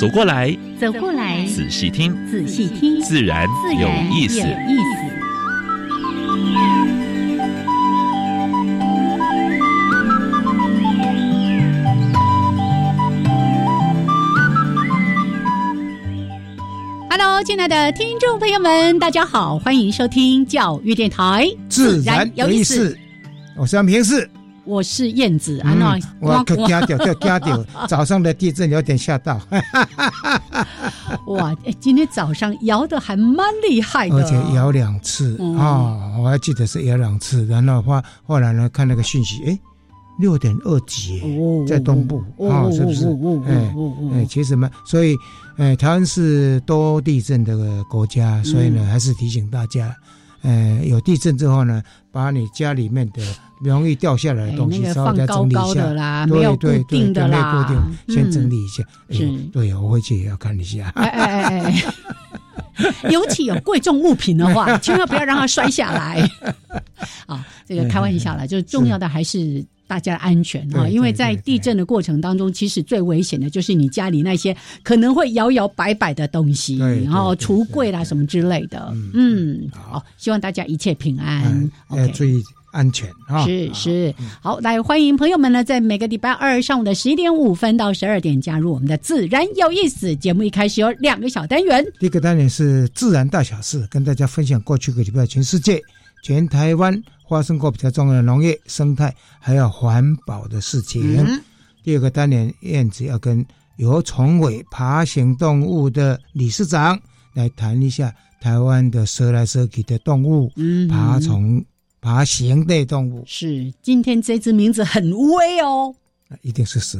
走过来，走过来，仔细听，仔细听，自然有意思。有意思。Hello，亲爱的听众朋友们，大家好，欢迎收听教育电台，自然有意思。我是杨平士，我是燕子。啊，我可惊掉，可惊掉！早上的地震有点吓到。哇，今天早上摇的还蛮厉害的，而且摇两次啊！我还记得是摇两次，然后话后来呢，看那个讯息，哎。六点二级，在东部啊，是不是？哎哎，其实嘛，所以，哎，台湾是多地震的国家，所以呢，还是提醒大家，呃，有地震之后呢，把你家里面的容易掉下来的东西稍微再整理一下啦，没有固定的啦，固定，先整理一下。是，对，我回去也要看一下。哎哎哎哎，尤其有贵重物品的话，千万不要让它摔下来。啊，这个开玩笑啦，就是重要的还是。大家的安全啊，因为在地震的过程当中，其实最危险的就是你家里那些可能会摇摇摆摆的东西，然后橱柜啦什么之类的。嗯，好，希望大家一切平安，要注意安全啊。是是，好，来欢迎朋友们呢，在每个礼拜二上午的十一点五分到十二点加入我们的自然有意思节目。一开始有两个小单元，第一个单元是自然大小事，跟大家分享过去个礼拜全世界、全台湾。发生过比较重要的农业、生态还有环保的事情。第二个单元，燕子要跟由崇伟爬行动物的理事长来谈一下台湾的蛇来蛇去的动物，爬虫、爬行类动物。是，今天这只名字很威哦，一定是蛇。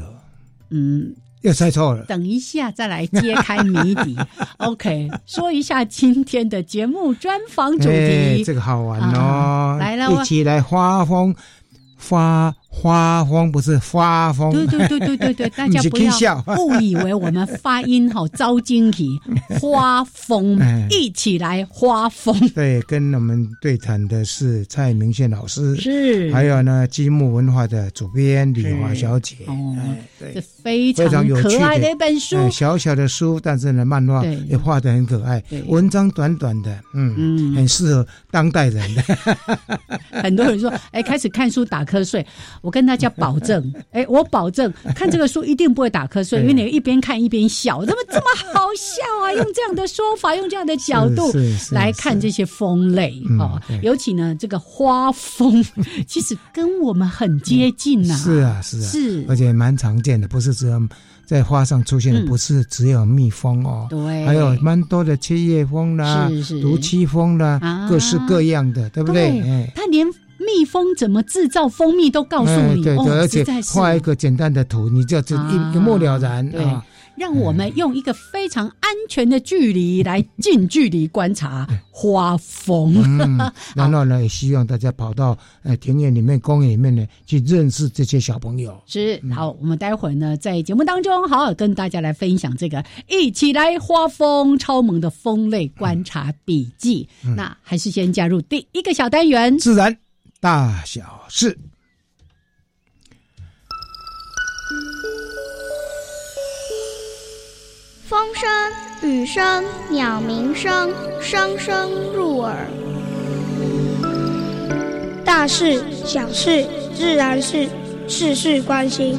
嗯。又猜错了，等一下再来揭开谜底。OK，说一下今天的节目专访主题，这个好玩哦，来了，一起来发疯发。花风不是花风，对对对对对对，大家 不要 误以为我们发音好招惊体。花风，一起来花风。对，跟我们对谈的是蔡明宪老师，是，还有呢积木文化的主编李华小姐。哦，对，非常可爱的一本书，小小的书，但是呢，漫画也画的很可爱，文章短短的，嗯嗯，很适合当代人的。很多人说，哎，开始看书打瞌睡。我跟大家保证，哎，我保证看这个书一定不会打瞌睡，因为你一边看一边笑，怎么这么好笑啊？用这样的说法，用这样的角度来看这些风类啊，尤其呢，这个花蜂 其实跟我们很接近呐。是啊，是啊，是，而且蛮常见的，不是只有在花上出现的，不是只有蜜蜂哦，对，还有蛮多的切叶蜂啦，是是，毒气蜂啦，各式各样的，对不对？哎，它连。蜜蜂怎么制造蜂蜜都告诉你，对对，而且画一个简单的图，你就一一目了然啊。让我们用一个非常安全的距离来近距离观察花蜂。然后呢，也希望大家跑到呃田野里面、公园里面呢，去认识这些小朋友。是好，我们待会儿呢，在节目当中好好跟大家来分享这个一起来花蜂超萌的蜂类观察笔记。那还是先加入第一个小单元，自然。大小事，风声、雨声、鸟鸣声，声声入耳。大事、小事、自然是事事关心。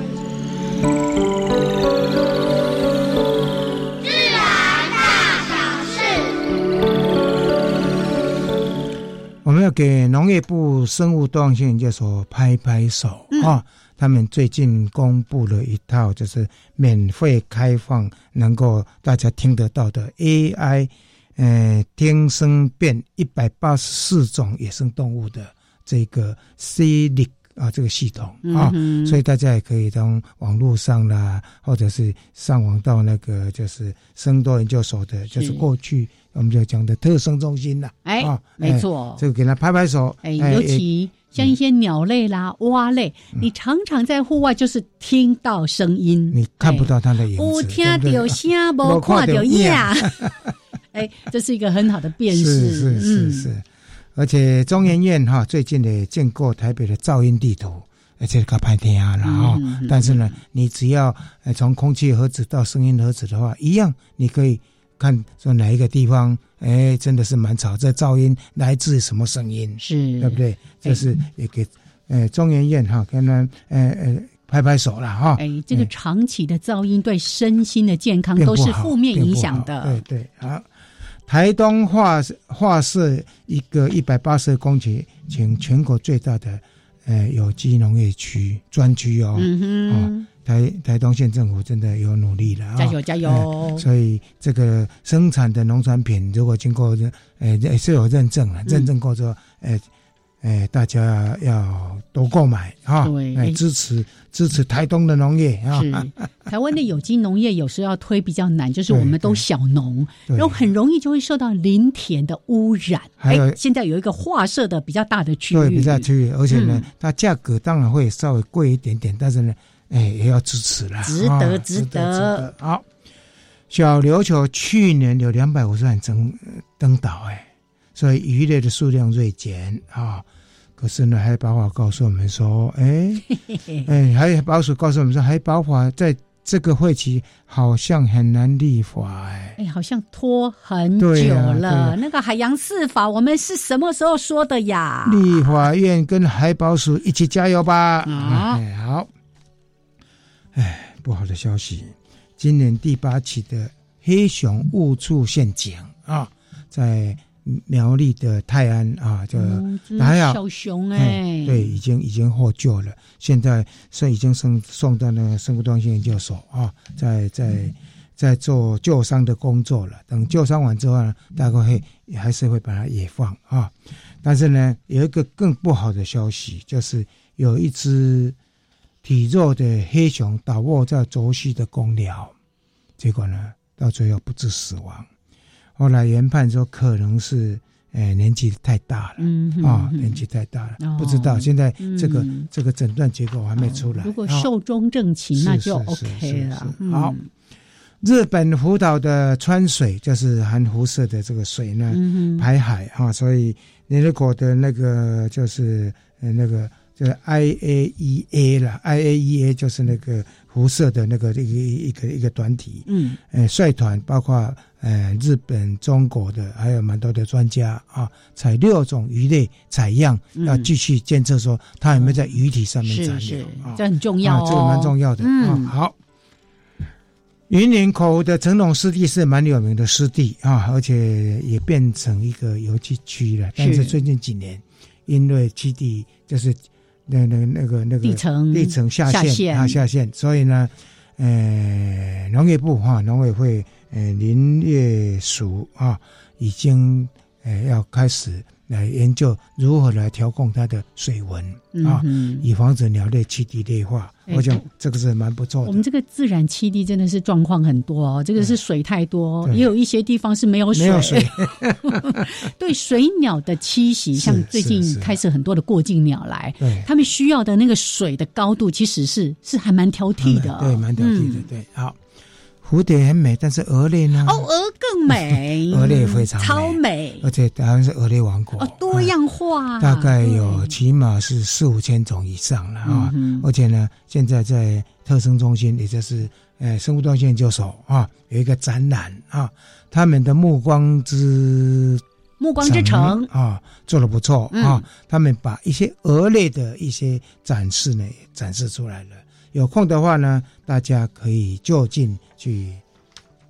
们要给农业部生物多样性研究所拍拍手啊！他们最近公布了一套，就是免费开放，能够大家听得到的 AI，呃，听声辨一百八十四种野生动物的这个 C 力啊这个系统啊，所以大家也可以从网络上啦，或者是上网到那个就是生多研究所的，就是过去我们就讲的特生中心啦。哎，没错，这个给他拍拍手。哎，尤其像一些鸟类啦、蛙类，你常常在户外就是听到声音，你看不到它的影子，我听到声，不看到影。哎，这是一个很好的辨识，是是是是。而且中研院哈最近也见过台北的噪音地图，而且搞拍天啊了哈。但是呢，你只要从空气盒子到声音盒子的话，一样你可以看说哪一个地方，哎，真的是蛮吵，这噪音来自什么声音，是对不对？这是也给呃中研院哈跟他呃呃拍拍手了哈。哎，这个长期的噪音对身心的健康都是负面影响的。对对好。台东画画设一个一百八十公顷，请全国最大的呃有机农业区专区哦。哦，台台东县政府真的有努力了啊！加油加油！所以这个生产的农产品，如果经过呃是有认证了，认证过之后，呃。哎，大家要多购买啊！对，支持支持台东的农业啊！是台湾的有机农业有时候要推比较难，就是我们都小农，然后很容易就会受到林田的污染。还有现在有一个划设的比较大的区域，对，比较区域，而且呢，它价格当然会稍微贵一点点，但是呢，哎，也要支持了，值得，值得。好，小琉球去年有两百五十万登登岛，哎。所以鱼类的数量锐减啊，可是呢，海保法告诉我们说，哎哎，海保署告诉我们说，海保法在这个会期好像很难立法，哎，哎，好像拖很久了。那个海洋四法，我们是什么时候说的呀？立法院跟海保署一起加油吧！啊，好。哎，不好的消息，今年第八期的黑熊误触陷阱啊，在。苗栗的泰安啊，就还好，小熊哎，对，已经已经获救了。现在是已经送送到那个生物多样性研究所啊，在在在做救伤的工作了。等救伤完之后呢，大概会还是会把它野放啊。但是呢，有一个更不好的消息，就是有一只体弱的黑熊倒卧在轴溪的公寮，结果呢，到最后不治死亡。后来研判说可能是，诶年纪太大了，啊年纪太大了，不知道现在这个这个诊断结果还没出来。如果寿终正寝，那就 OK 了。好，日本福岛的川水就是含辐射的这个水呢，排海啊，所以联合国的那个就是呃那个就是 IAEA 了，IAEA 就是那个辐射的那个一个一个一个团体，嗯，呃率团包括。呃，日本、中国的还有蛮多的专家啊，采六种鱼类采样，要继续监测说它有没有在鱼体上面残留啊，这很重要哦，这个蛮重要的啊。好，云林口的成龙湿地是蛮有名的湿地啊，而且也变成一个游憩区了。但是最近几年，因为基地就是那那那个那个地层地层下陷啊下陷，所以呢，呃，农业部哈农委会。呃，林业署啊，已经呃要开始来研究如何来调控它的水文啊，以防止鸟类栖地劣化。我想这个是蛮不错的。我们这个自然栖地真的是状况很多哦，这个是水太多，也有一些地方是没有水。没有水。对水鸟的栖息，像最近开始很多的过境鸟来，他们需要的那个水的高度，其实是是还蛮挑剔的。对，蛮挑剔的。对，好。蝴蝶很美，但是蛾类呢？哦，蛾更美，蛾类非常超美，而且台湾是蛾类王国，哦，多样化，大概有起码是四五千种以上了啊！而且呢，现在在特生中心，也就是呃生物多样性研究所啊，有一个展览啊，他们的目光之目光之城。啊，做的不错啊，他们把一些蛾类的一些展示呢展示出来了。有空的话呢，大家可以就近去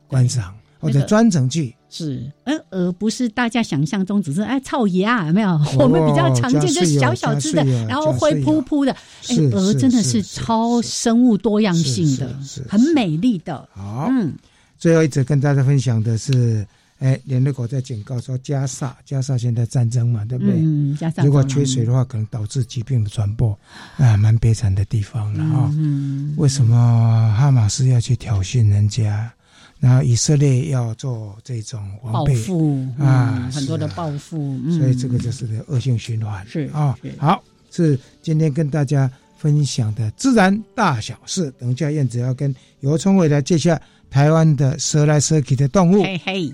观赏，或者专程去。是，而而不是大家想象中只是哎操牙，没有？我们比较常见就是小小只的，然后灰扑扑的。哎，鹅真的是超生物多样性的，很美丽的。好，嗯，最后一则跟大家分享的是，哎，联合国在警告说，加沙加沙现在战争嘛，对不对？嗯，加沙如果缺水的话，可能导致疾病的传播，啊，蛮悲惨的地方了啊。嗯，为什么哈马斯要去挑衅人家？然后以色列要做这种报复啊，很多的报复，所以这个就是恶性循环。是啊，好，是今天跟大家分享的自然大小事。等一下燕子要跟尤聪伟来介绍台湾的蛇来蛇去的动物。嘿嘿。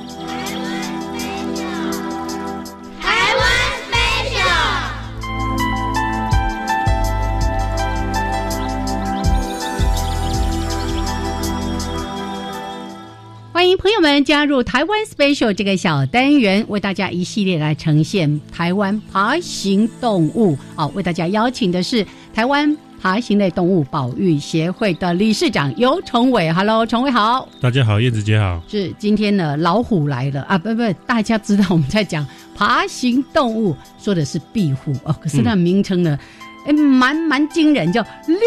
欢迎朋友们加入台湾 special 这个小单元，为大家一系列来呈现台湾爬行动物。好，为大家邀请的是台湾爬行类动物保育协会的理事长尤崇伟。Hello，崇伟好。大家好，燕子姐好。是今天呢，老虎来了啊！不不，大家知道我们在讲爬行动物，说的是壁虎哦。可是那名称呢？哎，蛮蛮惊人，叫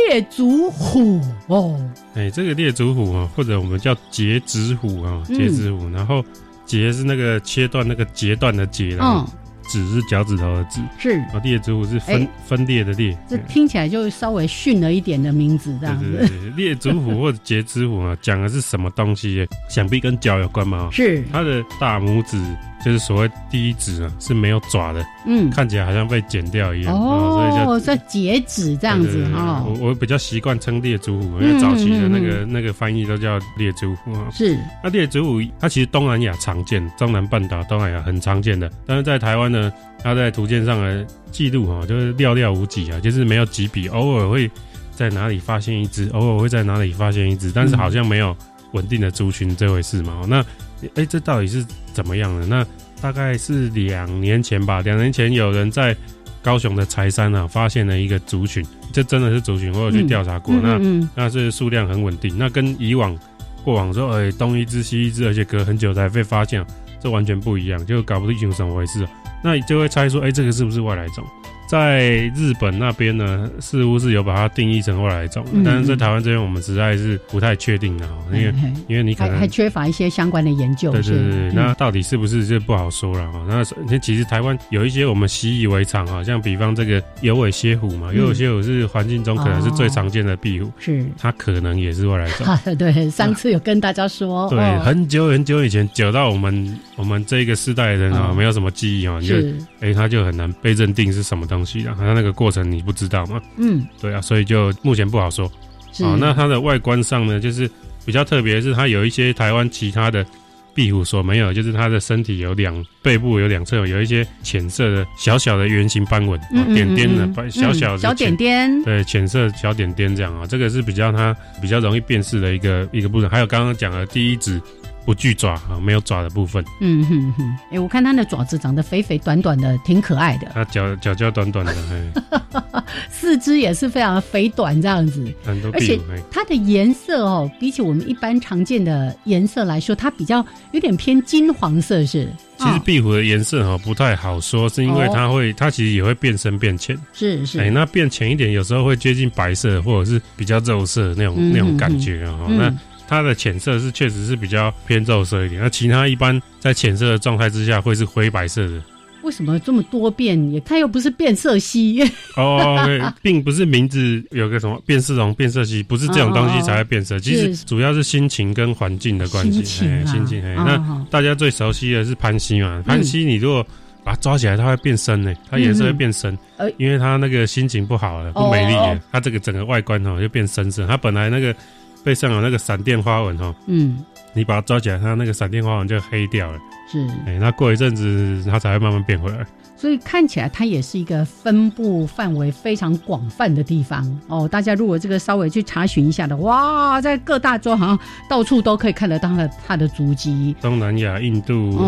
猎足虎哦。哎，这个猎足虎啊，或者我们叫截肢虎啊，截肢虎。然后截是那个切断那个截断的截，然后指是脚趾头的指。是啊，猎足虎是分分裂的裂。这听起来就稍微逊了一点的名字，这样子。对对对，猎足虎或者截肢虎啊，讲的是什么东西？想必跟脚有关嘛。是它的大拇指。就是所谓第一指啊是没有爪的，嗯，看起来好像被剪掉一样，哦，所以叫截趾这样子啊。我我比较习惯称猎足虎，因为早期的那个那个翻译都叫猎足虎啊。是，那猎足虎它其实东南亚常见，中南半岛东南亚很常见的，但是在台湾呢，它在图鉴上的记录哈就是寥寥无几啊，就是没有几笔，偶尔会在哪里发现一只，偶尔会在哪里发现一只，但是好像没有稳定的族群这回事嘛。那哎，这到底是怎么样的？那大概是两年前吧。两年前有人在高雄的柴山啊，发现了一个族群，这真的是族群，我有去调查过。那那是数量很稳定。那跟以往过往说，哎，东一只西一只，而且隔很久才被发现，这完全不一样，就搞不清楚怎么回事。那就会猜说，哎，这个是不是外来种？在日本那边呢，似乎是有把它定义成外来种，但是在台湾这边，我们实在是不太确定啊，因为因为你可能还缺乏一些相关的研究。对对对，那到底是不是就不好说了哈？那其实台湾有一些我们习以为常哈，像比方这个有尾蝎虎嘛，有尾蝎虎是环境中可能是最常见的壁虎，是。它可能也是外来种。对，上次有跟大家说，对，很久很久以前，久到我们我们这个世代的人啊，没有什么记忆啊，就哎，它就很难被认定是什么东西的，好像那个。过程你不知道嘛？嗯，对啊，所以就目前不好说。啊，那它的外观上呢，就是比较特别，是它有一些台湾其他的壁虎所没有，就是它的身体有两背部有两侧有一些浅色的小小的圆形斑纹，点点的小小的小点点，对，浅色小点点这样啊，这个是比较它比较容易辨识的一个一个部分。还有刚刚讲的第一指。不具爪啊，没有爪的部分。嗯哼哼，哎，我看它的爪子长得肥肥短短的，挺可爱的。它脚脚脚短短的，四肢也是非常肥短这样子。而且它的颜色哦，比起我们一般常见的颜色来说，它比较有点偏金黄色是。其实壁虎的颜色哈不太好说，是因为它会，它其实也会变深变浅。是是。哎，那变浅一点，有时候会接近白色，或者是比较肉色那种那种感觉啊。那它的浅色是确实是比较偏肉色一点，那其他一般在浅色的状态之下会是灰白色的。为什么这么多变？也它又不是变色蜥 哦，并不是名字有个什么变色龙、变色蜥，不是这种东西才会变色。其实主要是心情跟环境的关系。心情，那大家最熟悉的是潘西嘛？潘西你如果把它抓起来，它会变深呢，它颜色会变深，因为它那个心情不好了，不美丽了，它这个整个外观哈就变深色。它本来那个。背上有那个闪电花纹哈，嗯，你把它抓起来，它那个闪电花纹就黑掉了，是，哎，那过一阵子它才会慢慢变回来。所以看起来它也是一个分布范围非常广泛的地方哦。大家如果这个稍微去查询一下的，哇，在各大洲好像到处都可以看得到它它的足迹。东南亚、印度、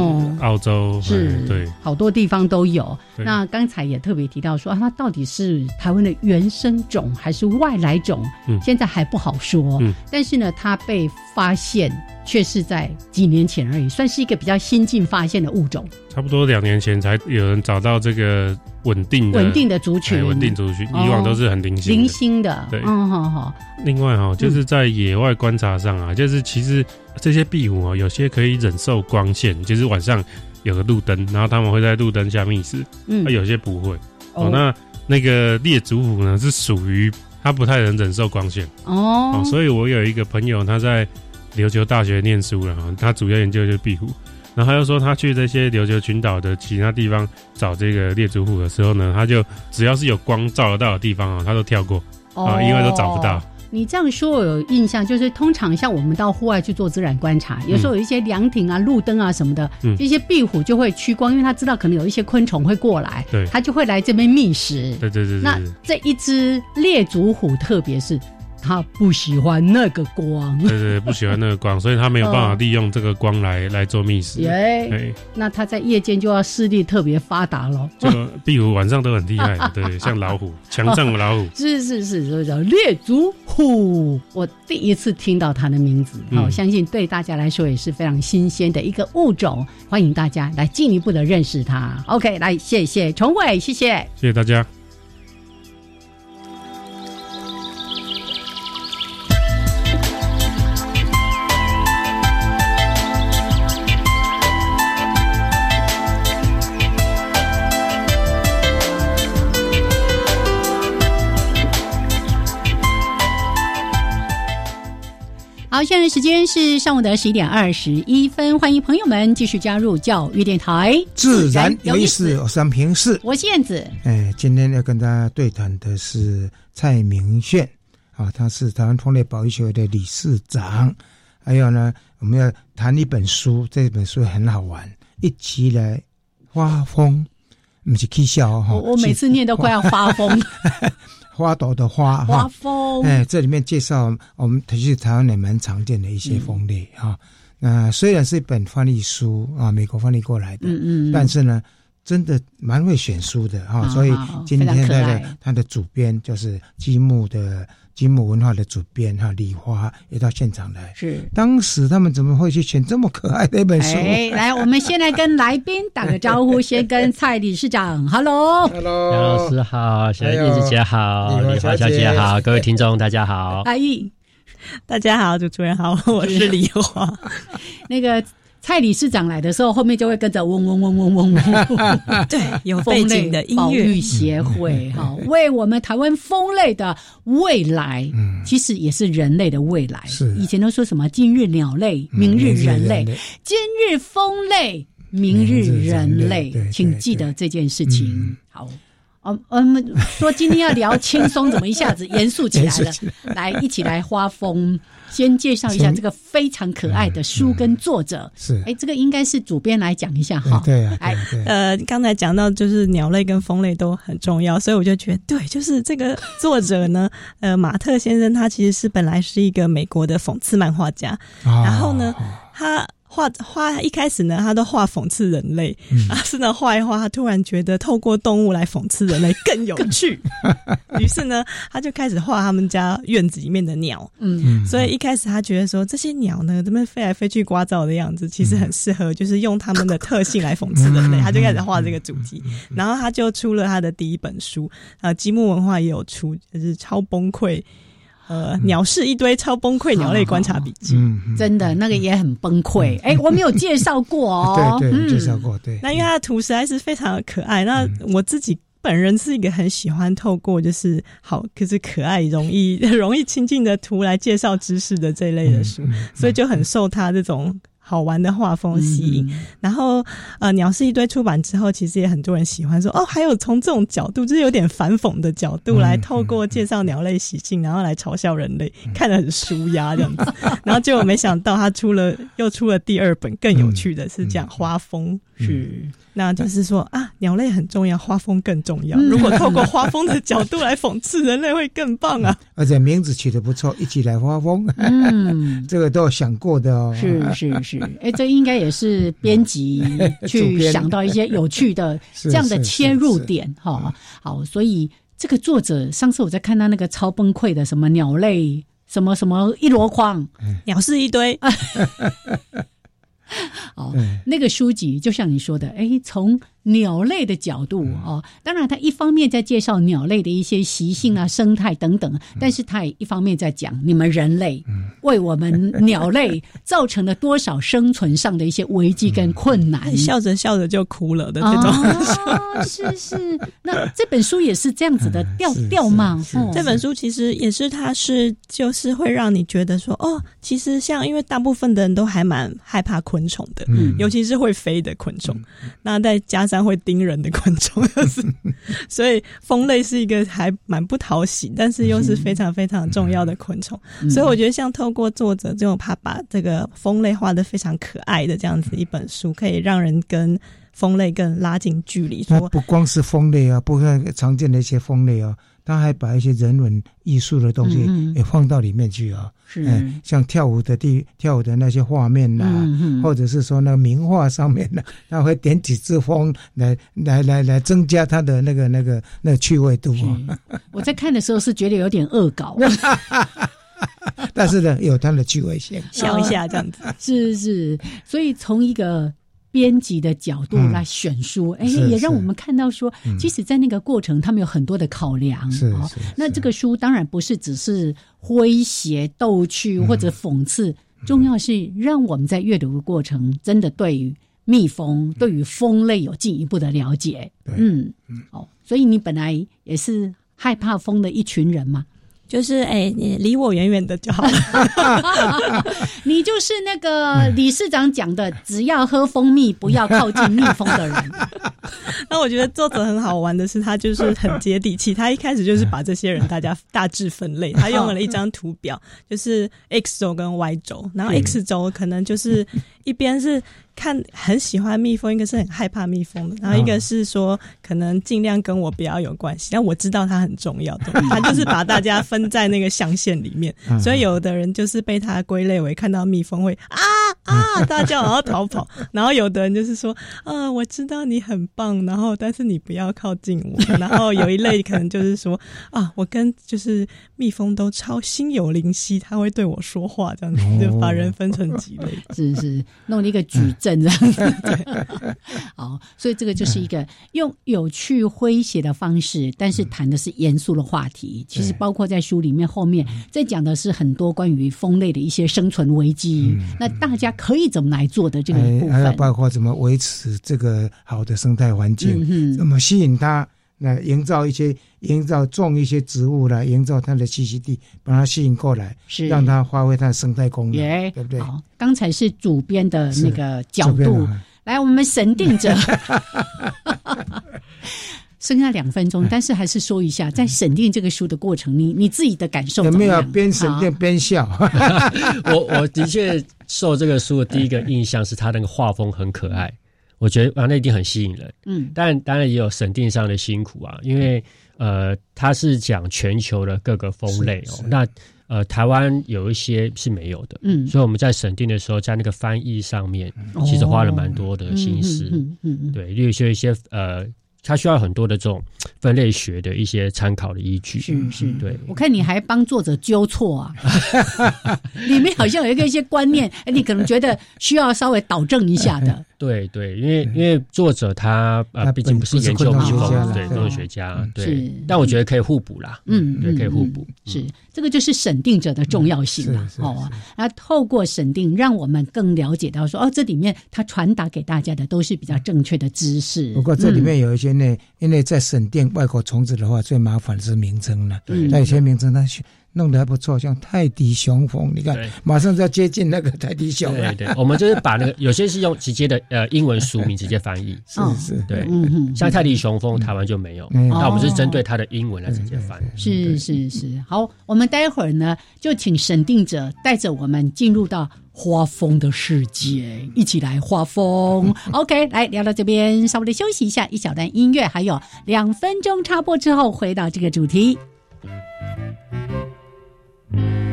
澳洲是，对，好多地方都有。那刚才也特别提到说，它到底是台湾的原生种还是外来种？嗯，现在还不好说。嗯，但是呢，它被发现却是在几年前而已，算是一个比较新近发现的物种。差不多两年前才有人找到这个稳定的稳定的族群，稳定族群，以往都是很零星零星的。对，嗯，好好。另外哈，就是在野外观察上啊，就是其实这些壁虎啊，有些可以忍受光线，就是晚上有个路灯，然后他们会在路灯下觅食。嗯，有些不会。哦，那那个猎足虎呢，是属于它不太能忍受光线。哦，所以我有一个朋友，他在琉球大学念书了哈，他主要研究就是壁虎。然后他又说，他去这些琉球群岛的其他地方找这个猎足虎的时候呢，他就只要是有光照得到的地方啊，他都跳过啊，因为都找不到。你这样说，我有印象，就是通常像我们到户外去做自然观察，有时候有一些凉亭啊、路灯啊什么的，一些壁虎就会趋光，因为它知道可能有一些昆虫会过来，对，它就会来这边觅食。对对对。那这一只猎足虎，特别是。他不喜欢那个光，对对，不喜欢那个光，所以他没有办法利用这个光来来做觅食。耶，那他在夜间就要视力特别发达了。就壁虎晚上都很厉害，对，像老虎，强壮的老虎。是 是是，所以叫猎足虎。我第一次听到它的名字，好，相信对大家来说也是非常新鲜的一个物种，欢迎大家来进一步的认识它。OK，来，谢谢崇伟，谢谢，谢谢大家。好，现在时间是上午的十一点二十一分，欢迎朋友们继续加入教育电台，自然有意思。我是平视，我是燕子。哎，今天要跟大家对谈的是蔡明炫啊，他是台湾风类保育协会的理事长。还有呢，我们要谈一本书，这本书很好玩，一起来发疯，不是 K 笑哈。我每次念都快要发疯。花朵的花，花蜂。哎，这里面介绍我们其实台湾也蛮常见的一些蜂类哈。那虽然是一本翻译书啊，美国翻译过来的，嗯嗯，但是呢，真的蛮会选书的哈。所以今天他的他的主编就是积木的。金木文化的主编哈李华也到现场来，是。当时他们怎么会去选这么可爱的一本书？来，我们先来跟来宾打个招呼，先跟蔡理事长，Hello，Hello，杨老师好，小叶子姐好，李华小姐好，各位听众大家好，阿姨，大家好，主持人好，我是李华，那个。蔡理事长来的时候，后面就会跟着嗡嗡嗡嗡嗡嗡。对，有背景的音乐协会哈，为我们台湾风类的未来，嗯，其实也是人类的未来。是以前都说什么今日鸟类，明日人类，今日风类，明日人类，请记得这件事情。好。我我们说今天要聊轻松，怎么一下子严肃起来了？来，一起来花风，先介绍一下这个非常可爱的书跟作者。是，哎，这个应该是主编来讲一下哈。对啊，哎，呃，刚才讲到就是鸟类跟蜂类都很重要，所以我就觉得对，就是这个作者呢，呃，马特先生他其实是本来是一个美国的讽刺漫画家，然后呢，他。画画一开始呢，他都画讽刺人类，啊，是呢画一画，他突然觉得透过动物来讽刺人类更有趣，于是呢，他就开始画他们家院子里面的鸟，嗯，所以一开始他觉得说这些鸟呢，怎么飞来飞去、刮噪的样子，其实很适合，就是用他们的特性来讽刺人类，他就开始画这个主题，然后他就出了他的第一本书，啊，积木文化也有出，就是超崩溃。呃，鸟是一堆超崩溃鸟类观察笔记，真的那个也很崩溃。哎，我没有介绍过哦，对对，介绍过对。那因为它的图实在是非常的可爱，那我自己本人是一个很喜欢透过就是好可是可爱、容易 容易亲近的图来介绍知识的这一类的书，所以就很受他这种。好玩的画风吸引。然后呃，鸟是一堆出版之后，其实也很多人喜欢说哦，还有从这种角度，就是有点反讽的角度来透过介绍鸟类习性，然后来嘲笑人类，看得很舒压这样子。然后结果没想到他出了又出了第二本，更有趣的是讲花风是。那就是说啊，鸟类很重要，花蜂更重要。如果透过花蜂的角度来讽刺人类，会更棒啊！而且名字取得不错，一起来花蜂。嗯，这个都有想过的哦。是是是，哎，这应该也是编辑去想到一些有趣的 这样的切入点哈。好，所以这个作者上次我在看他那个超崩溃的什么鸟类什么什么一箩筐，鸟是一堆。哦，那个书籍就像你说的，哎，从。鸟类的角度哦，当然，他一方面在介绍鸟类的一些习性啊、生态等等，但是他也一方面在讲你们人类为我们鸟类造成了多少生存上的一些危机跟困难。笑着笑着就哭了的这种，是是。那这本书也是这样子的调调吗？这本书其实也是，它是就是会让你觉得说，哦，其实像因为大部分的人都还蛮害怕昆虫的，尤其是会飞的昆虫，那再加上。会叮人的昆虫，所以蜂类是一个还蛮不讨喜，但是又是非常非常重要的昆虫。所以我觉得，像透过作者这种，他把这个蜂类画的非常可爱的这样子一本书，可以让人跟蜂类更拉近距离。说不光是蜂类啊，不像常见的一些蜂类啊。他还把一些人文艺术的东西也放到里面去啊，是，像跳舞的地跳舞的那些画面呐，或者是说那个名画上面呢，他会点几支风来来来来增加他的那个那个那个趣味度。我在看的时候是觉得有点恶搞，但是呢，有他的趣味性，笑一下这样子，是是，所以从一个。编辑的角度来选书，哎，也让我们看到说，即使在那个过程，他们有很多的考量。是，那这个书当然不是只是诙谐逗趣或者讽刺，重要是让我们在阅读的过程，真的对于蜜蜂、对于蜂类有进一步的了解。嗯，哦，所以你本来也是害怕蜂的一群人嘛。就是哎，你离我远远的就好了。你就是那个理事长讲的，只要喝蜂蜜，不要靠近蜜蜂的人。那我觉得作者很好玩的是，他就是很接地气。他一开始就是把这些人大家大致分类，他用了一张图表，就是 X 轴跟 Y 轴，然后 X 轴可能就是一边是。看很喜欢蜜蜂，一个是很害怕蜜蜂的，然后一个是说可能尽量跟我不要有关系，但我知道它很重要的，它就是把大家分在那个象限里面，所以有的人就是被它归类为看到蜜蜂会啊啊大叫然后逃跑，然后有的人就是说啊我知道你很棒，然后但是你不要靠近我，然后有一类可能就是说啊我跟就是蜜蜂都超心有灵犀，它会对我说话这样子，就把人分成几类，是是弄了一个矩阵。这样。子，好，所以这个就是一个用有趣诙谐的方式，但是谈的是严肃的话题。其实包括在书里面后面在讲的是很多关于蜂类的一些生存危机，那大家可以怎么来做的这个部分，还有包括怎么维持这个好的生态环境，怎么吸引它。那营造一些，营造种一些植物来营造它的栖息地，把它吸引过来，是。让它发挥它的生态功能，对不对？好，刚才是主编的那个角度，来，我们审定者，剩下两分钟，但是还是说一下，在审定这个书的过程，你你自己的感受有没有边审定边笑？我我的确受这个书的第一个印象是它那个画风很可爱。我觉得啊，那一定很吸引人。嗯，但当然也有审定上的辛苦啊，因为呃，它是讲全球的各个风类哦。那呃，台湾有一些是没有的。嗯，所以我们在审定的时候，在那个翻译上面，其实花了蛮多的心思。嗯嗯，对，例如说一些呃。它需要很多的这种分类学的一些参考的依据，是是，对。我看你还帮作者纠错啊，里面好像有一个一些观念，哎，你可能觉得需要稍微导正一下的。对对，因为因为作者他呃，毕竟不是研究蜜蜂，对，动物学家，对。但我觉得可以互补啦，嗯，对，可以互补。是这个就是审定者的重要性了，哦。那透过审定，让我们更了解到说，哦，这里面他传达给大家的都是比较正确的知识。不过这里面有一些呢，因为在审定外国虫子的话，最麻烦是名称了。对，那有些名称它弄得还不错，像泰迪雄风，你看马上就要接近那个泰迪熊了。对对，我们就是把那个有些是用直接的呃英文书名直接翻译，是是，对，像泰迪雄风台湾就没有，那我们是针对它的英文来直接翻。是是是，好，我们待会儿呢就请审定者带着我们进入到花风的世界，一起来花风。OK，来聊到这边，稍微的休息一下，一小段音乐，还有两分钟插播之后回到这个主题。我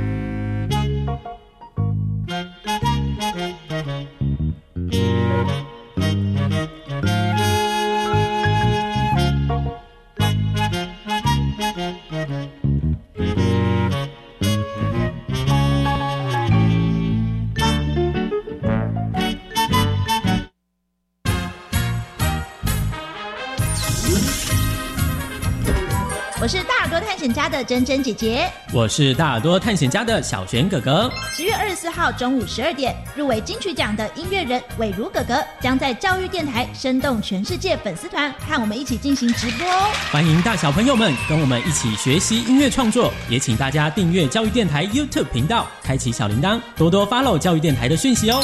险家的珍珍姐姐，我是大耳朵探险家的小璇哥哥。十月二十四号中午十二点，入围金曲奖的音乐人伟如哥哥将在教育电台生动全世界粉丝团和我们一起进行直播哦！欢迎大小朋友们跟我们一起学习音乐创作，也请大家订阅教育电台 YouTube 频道，开启小铃铛，多多 follow 教育电台的讯息哦。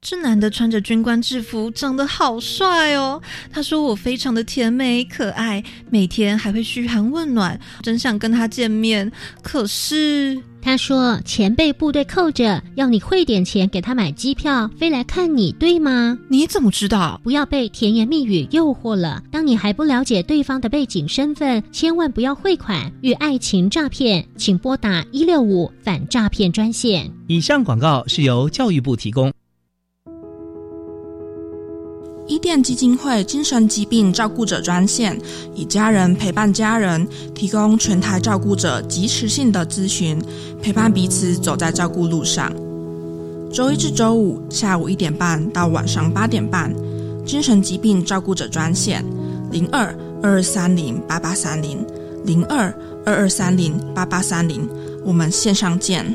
这男的穿着军官制服，长得好帅哦。他说我非常的甜美可爱，每天还会嘘寒问暖，真想跟他见面。可是他说钱被部队扣着，要你汇点钱给他买机票，飞来看你，对吗？你怎么知道？不要被甜言蜜语诱惑了。当你还不了解对方的背景身份，千万不要汇款与爱情诈骗，请拨打一六五反诈骗专线。以上广告是由教育部提供。伊甸基金会精神疾病照顾者专线，以家人陪伴家人，提供全台照顾者及时性的咨询，陪伴彼此走在照顾路上。周一至周五下午一点半到晚上八点半，精神疾病照顾者专线零二二二三零八八三零零二二二三零八八三零，我们线上见。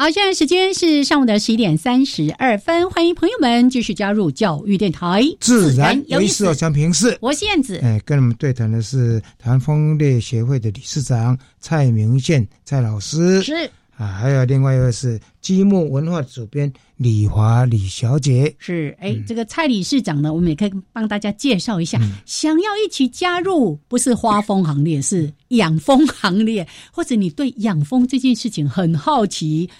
好，现在时间是上午的十一点三十二分，欢迎朋友们继续加入教育电台，自然有意思。哦，江平视，我是燕子，哎，跟我们对谈的是台湾蜂猎协会的理事长蔡明宪蔡老师，是。啊，还有另外一位是积木文化主编李华李小姐，是哎，这个蔡理事长呢，我们也可以帮大家介绍一下，想要一起加入，不是花蜂行列，是养蜂行列，或者你对养蜂这件事情很好奇。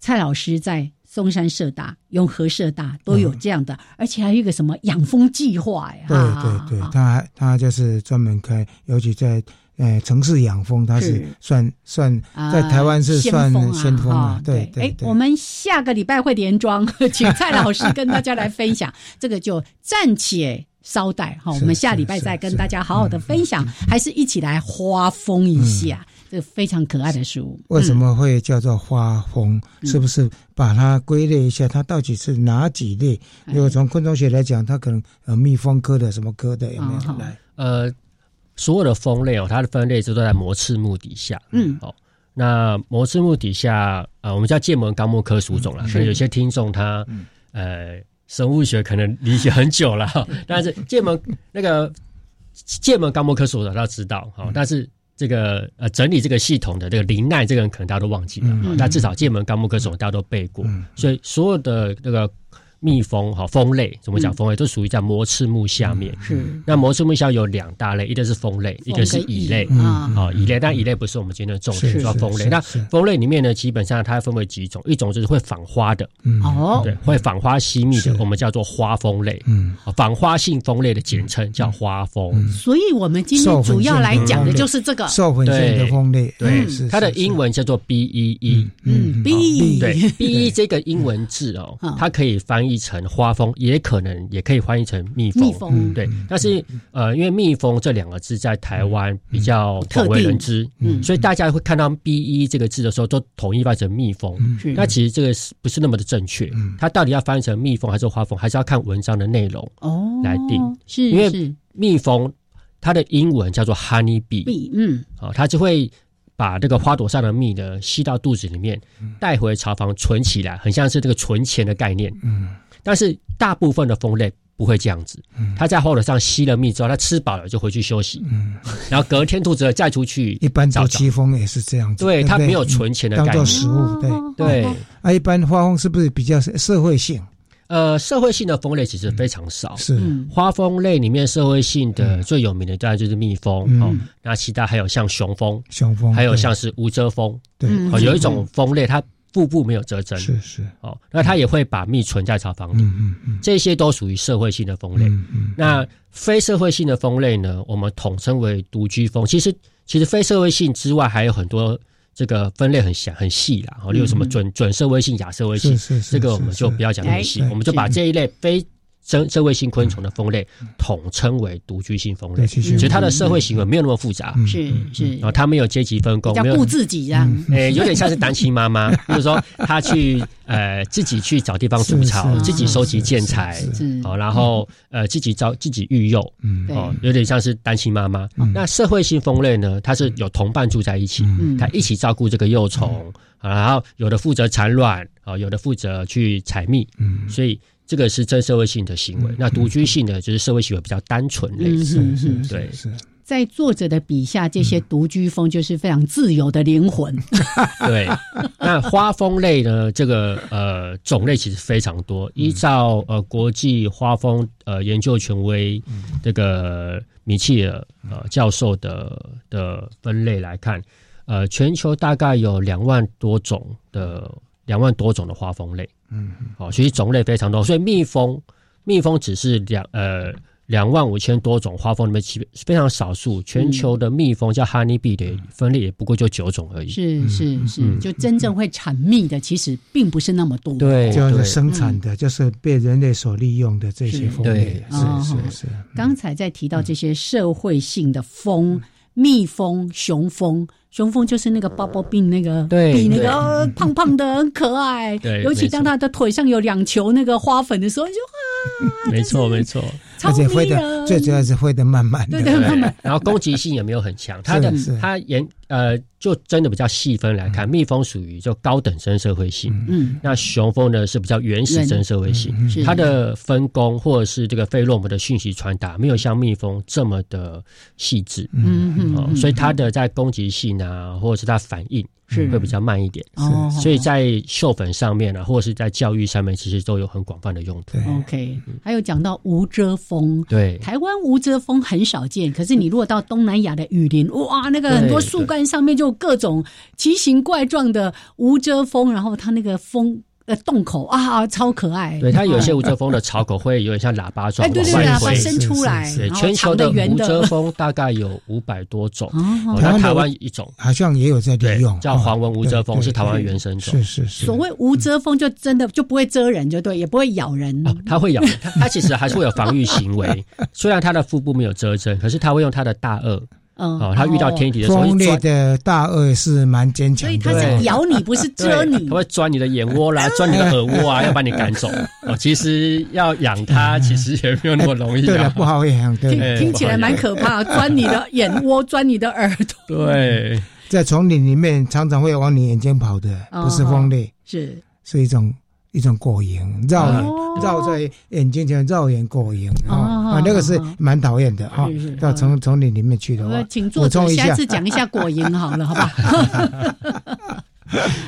蔡老师在松山社大、永和社大都有这样的，而且还有一个什么养蜂计划呀？对对对，他他就是专门开，尤其在呃城市养蜂，它是算算在台湾是算先锋啊。对对。哎，我们下个礼拜会连庄，请蔡老师跟大家来分享，这个就暂且稍待哈，我们下礼拜再跟大家好好的分享，还是一起来花蜂一下。这非常可爱的书，为什么会叫做花蜂？是不是把它归类一下？它到底是哪几类？如果从昆虫学来讲，它可能呃蜜蜂科的什么科的有没有来？呃，所有的蜂类哦，它的分类都在膜翅目底下。嗯，哦，那膜翅目底下呃，我们叫剑门纲目科属种了。所以有些听众他呃生物学可能理解很久了，但是剑门那个剑门纲目科属种他知道哈，但是。这个呃，整理这个系统的这个林奈，这个人可能大家都忘记了，那至少剑门纲目科属大家都背过，所以所有的那个。蜜蜂哈蜂类怎么讲？蜂类都属于在膜翅目下面。是那膜翅目下有两大类，一个是蜂类，一个是蚁类。啊，蚁类，但蚁类不是我们今天的重点，说蜂类。那蜂类里面呢，基本上它分为几种，一种就是会访花的，哦，对，会访花吸蜜的，我们叫做花蜂类。嗯，访花性蜂类的简称叫花蜂。所以我们今天主要来讲的就是这个授粉性的蜂类。对，它的英文叫做 B E E。嗯，B E 对 B E 这个英文字哦，它可以翻译。译成花蜂，也可能也可以翻译成蜜蜂。蜜蜂对，但是呃，因为蜜蜂这两个字在台湾比较广为人知，嗯，所以大家会看到 B E 这个字的时候，都统一翻译成蜜蜂。那其实这个是不是那么的正确？它到底要翻译成蜜蜂还是花蜂，还是要看文章的内容哦来定。是因为蜜蜂它的英文叫做 honey bee，嗯，好，它就会。把这个花朵上的蜜呢吸到肚子里面，带回巢房存起来，很像是这个存钱的概念。嗯，但是大部分的蜂类不会这样子。嗯，它在花朵上吸了蜜之后，它吃饱了就回去休息。嗯，然后隔天兔子再出去。一般早期蜂也是这样子。对，它没有存钱的概念。当做食物，对对。啊，一般花蜂是不是比较社会性？呃，社会性的蜂类其实非常少。是花蜂类里面社会性的最有名的当然就是蜜蜂哦。那其他还有像雄蜂、雄蜂，还有像是无遮蜂。对，有一种蜂类它腹部没有遮针。是是哦，那它也会把蜜存在巢房里。嗯嗯嗯，这些都属于社会性的蜂类。嗯嗯，那非社会性的蜂类呢，我们统称为独居蜂。其实其实非社会性之外还有很多。这个分类很详很细啦，哦，例如什么准准社会性、亚社会性，是是这个我们就不要讲那么细，我们就把这一类非。社社会性昆虫的蜂类统称为独居性蜂类，其实它的社会行为没有那么复杂，是是，然后它没有阶级分工，没有顾自己这样，诶，有点像是单亲妈妈，就是说他去呃自己去找地方筑巢，自己收集建材，哦，然后呃自己招自己育幼，哦，有点像是单亲妈妈。那社会性蜂类呢，它是有同伴住在一起，它一起照顾这个幼虫，然后有的负责产卵，啊，有的负责去采蜜，嗯，所以。这个是真社会性的行为，那独居性的就是社会行为比较单纯类似，对。在作者的笔下，这些独居蜂就是非常自由的灵魂。对，那花蜂类呢？这个呃种类其实非常多。依照呃国际花蜂呃研究权威这个米切尔呃教授的的分类来看，呃全球大概有两万多种的两万多种的花蜂类。嗯，好，所以种类非常多，所以蜜蜂，蜜蜂只是两呃两万五千多种花蜂里面，其非常少数。全球的蜜蜂叫 honey bee 的分类也不过就九种而已。是是是，就真正会产蜜的，其实并不是那么多。对，就是生产的，就是被人类所利用的这些蜂类。是是是。刚才在提到这些社会性的蜂，蜜蜂、雄蜂。雄蜂就是那个包包病那个，比那个胖胖的很可爱。对，尤其当他的腿上有两球那个花粉的时候，就啊，没错 没错，而且飞的最主要是飞的慢慢的，对对慢慢。然后攻击性也没有很强，它的它严呃。就真的比较细分来看，蜜蜂属于就高等生社会性，嗯，那雄蜂呢是比较原始真社会性，它的分工或者是这个费洛蒙的讯息传达没有像蜜蜂这么的细致，嗯嗯，所以它的在攻击性啊，或者是它反应。是会比较慢一点，是所以在授粉上面啊，或者是在教育上面，其实都有很广泛的用途。OK，还有讲到无遮风，对，台湾无遮风很少见，可是你如果到东南亚的雨林，哇，那个很多树干上面就各种奇形怪状的无遮风，然后它那个风。呃，洞口啊，超可爱。对，它有些无遮风的巢口会有点像喇叭状，哎，对对，喇叭伸出来。对，全球的无遮风大概有五百多种，那台湾一种好像也有在利用，叫黄纹无遮风，是台湾原生种。是是是。所谓无遮风，就真的就不会蛰人，就对，也不会咬人。它会咬，它它其实还是会有防御行为。虽然它的腹部没有遮针，可是它会用它的大颚。嗯，哦，它遇到天敌的时候，蜂类的大鳄是蛮坚强，所以它是咬你，不是 蛰你。它会钻你的眼窝啦，钻你的耳窝啊，要把你赶走。哦，其实要养它，其实也没有那么容易。对了，不好养。听听起来蛮可怕，钻你的眼窝，钻你的耳朵。对，在丛林里面常常会往你眼睛跑的，不是蜂类，是是一种。一种果蝇绕绕在眼睛前绕眼果蝇啊啊，那个是蛮讨厌的啊。到丛丛林里面去的话，请作者下次讲一下果蝇好了，好吧？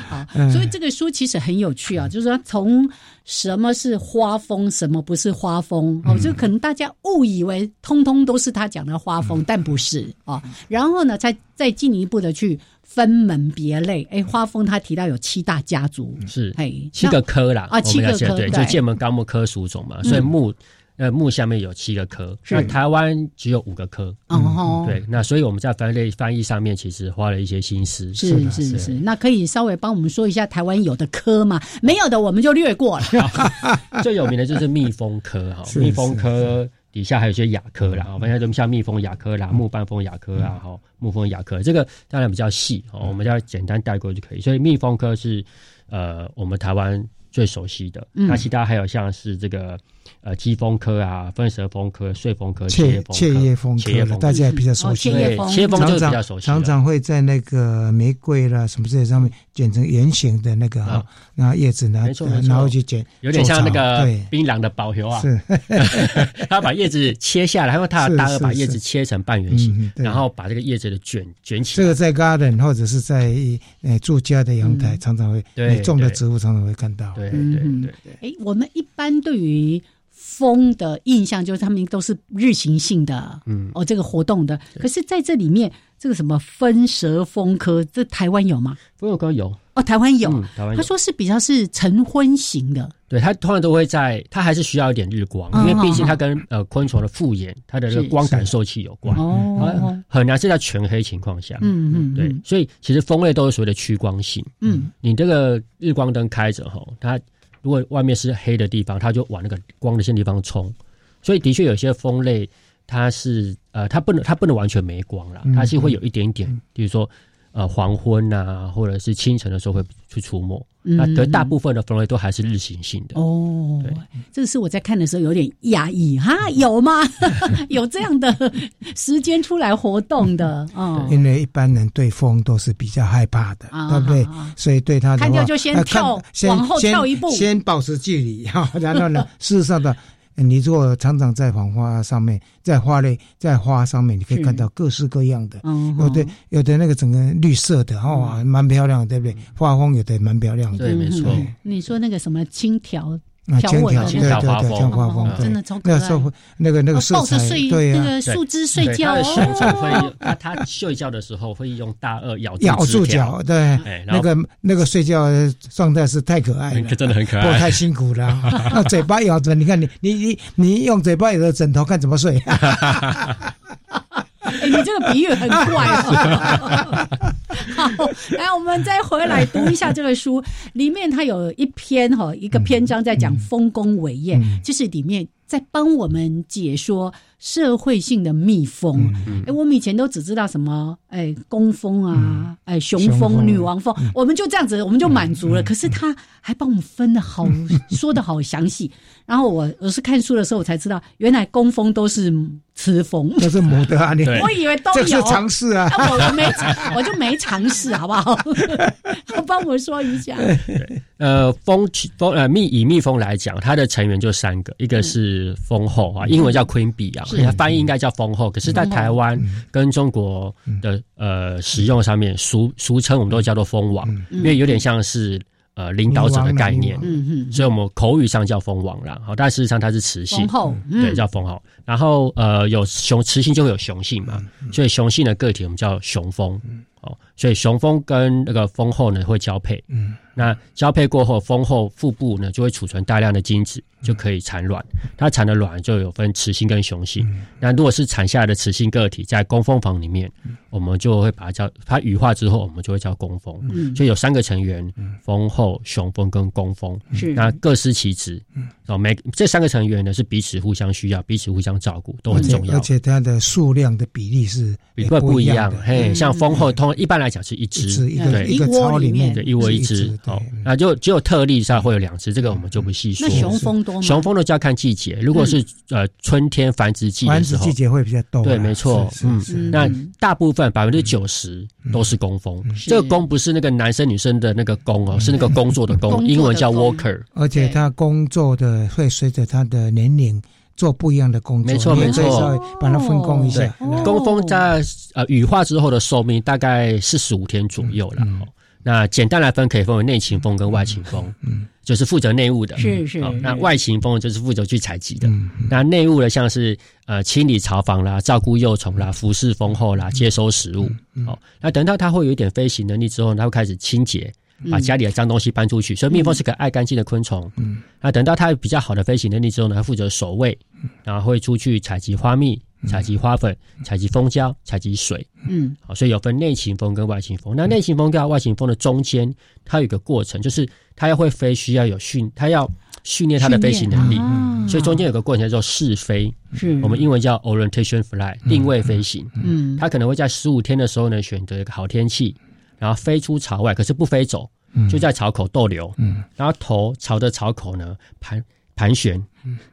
好，所以这个书其实很有趣啊，就是说从什么是花蜂，什么不是花蜂哦，就可能大家误以为通通都是他讲的花蜂，但不是啊。然后呢，再再进一步的去。分门别类，哎，花风他提到有七大家族，是，哎，七个科啦，啊，七个科，对，就剑门纲目科属种嘛，所以木呃木下面有七个科，那台湾只有五个科。哦，对，那所以我们在分类翻译上面其实花了一些心思。是是是，那可以稍微帮我们说一下台湾有的科吗？没有的我们就略过了。最有名的就是蜜蜂科哈，蜜蜂科底下还有一些亚科啦，我们像像蜜蜂亚科啦、木半蜂亚科啊，哈，木蜂亚科，这个当然比较细哦，我们要简单带过就可以。所以蜜蜂科是呃我们台湾最熟悉的，那其他还有像是这个。呃，鸡蜂科啊，分舌蜂科、碎蜂科、切切叶蜂科，大家也比较熟悉。切叶蜂就是比较熟悉，常常会在那个玫瑰啦什么这些上面剪成圆形的那个哈，那叶子拿然后去剪，有点像那个槟榔的保球啊。是，他把叶子切下来，然后他大二把叶子切成半圆形，然后把这个叶子的卷卷起。这个在 garden 或者是在呃住家的阳台常常会，你种的植物常常会看到。对对对对。哎，我们一般对于蜂的印象就是他们都是日行性的，嗯，哦，这个活动的。可是在这里面，这个什么分蛇蜂科，这台湾有吗？蜂科有。哦，台湾有。台湾他说是比较是晨昏型的，对，它通常都会在，它还是需要一点日光，因为毕竟它跟呃昆虫的复眼，它的这个光感受器有关，哦，很难是在全黑情况下，嗯嗯，对，所以其实蜂类都是所谓的趋光性，嗯，你这个日光灯开着哈，它。如果外面是黑的地方，它就往那个光的线地方冲，所以的确有些蜂类，它是呃，它不能它不能完全没光了，它是会有一点点，比如说呃黄昏啊，或者是清晨的时候会去出没。那得大部分的蜂类都还是日行性的哦。对，这个是我在看的时候有点压抑哈，有吗？有这样的时间出来活动的 哦。因为一般人对风都是比较害怕的，对不对？所以对他看掉就先跳，往后跳一步，先保持距离哈。然后呢，事实上的。你如果常常在黄花上面，在花类，在花上面，你可以看到各式各样的，有的有的那个整个绿色的，哦，蛮漂亮，对不对？花风有的蛮漂亮的，对，没错。你说那个什么青条？条纹的，对对对，像花风，真的超可爱。那个那个抱着睡，对那个树枝睡觉哦。会，他他睡觉的时候会用大颚咬咬住脚，对，那个那个睡觉状态是太可爱了，真的很可爱，太辛苦了。那嘴巴咬着，你看你你你你用嘴巴咬着枕头，看怎么睡。哎，你这个比喻很怪哦。好，来，我们再回来读一下这个书，里面它有一篇哈，一个篇章在讲丰功伟业，就是里面在帮我们解说。社会性的蜜蜂，哎，我们以前都只知道什么，哎，工蜂啊，哎，雄蜂、女王蜂，我们就这样子，我们就满足了。可是他还帮我们分的好，说的好详细。然后我我是看书的时候，我才知道，原来工蜂都是雌蜂，都是母的啊！你我以为都有，这是尝试啊！我没，我就没尝试，好不好？帮我说一下。呃，蜂蜂呃蜜以蜜蜂来讲，它的成员就三个，一个是蜂后啊，英文叫 queen bee 啊。翻译应该叫蜂后，可是，在台湾跟中国的呃使用上面，俗俗称我们都叫做蜂王，因为有点像是呃领导者的概念，嗯嗯，所以我们口语上叫蜂王啦。好，但事实上它是雌性，对，叫蜂后。然后呃，有雄雌性就会有雄性嘛，所以雄性的个体我们叫雄蜂。哦，所以雄蜂跟那个蜂后呢会交配，嗯，那交配过后，蜂后腹部呢就会储存大量的精子。就可以产卵，它产的卵就有分雌性跟雄性。那如果是产下来的雌性个体在工蜂房里面，我们就会把它叫它羽化之后，我们就会叫工蜂。所以有三个成员：蜂后、雄蜂跟工蜂。是那各司其职。哦，每这三个成员呢是彼此互相需要，彼此互相照顾，都很重要。而且它的数量的比例是不不一样。嘿，像蜂后通一般来讲是一只，对一个巢里面的一窝一只。哦，那就只有特例上会有两只，这个我们就不细说。那雄蜂多。雄蜂的就要看季节，如果是呃春天繁殖季的时候，季节会比较多。对，没错，嗯，那大部分百分之九十都是工蜂。这个工不是那个男生女生的那个工哦，是那个工作的工，英文叫 worker。而且他工作的会随着他的年龄做不一样的工作，没错没错，把它分工一下。工蜂在呃羽化之后的寿命大概四十五天左右了。那简单来分，可以分为内勤蜂跟外勤蜂。嗯。就是负责内务的，是是。那外勤蜂就是负责去采集的。那内务的，像是呃清理巢房啦、照顾幼虫啦、服侍蜂后啦、接收食物。哦，那等到它会有一点飞行能力之后，它会开始清洁，把家里的脏东西搬出去。所以蜜蜂是个爱干净的昆虫。嗯，那等到它有比较好的飞行能力之后呢，它负责守卫，然后会出去采集花蜜、采集花粉、采集蜂胶、采集水。嗯，好，所以有分内勤蜂跟外勤蜂。那内勤蜂跟外勤蜂的中间，它有一个过程，就是它要会飞，需要有训，它要训练它的飞行能力。所以中间有个过程叫做试飞，是。我们英文叫 orientation fly，定位飞行。嗯，它可能会在十五天的时候呢，选择一个好天气，然后飞出巢外，可是不飞走，就在巢口逗留。嗯，然后头朝着巢口呢盘盘旋，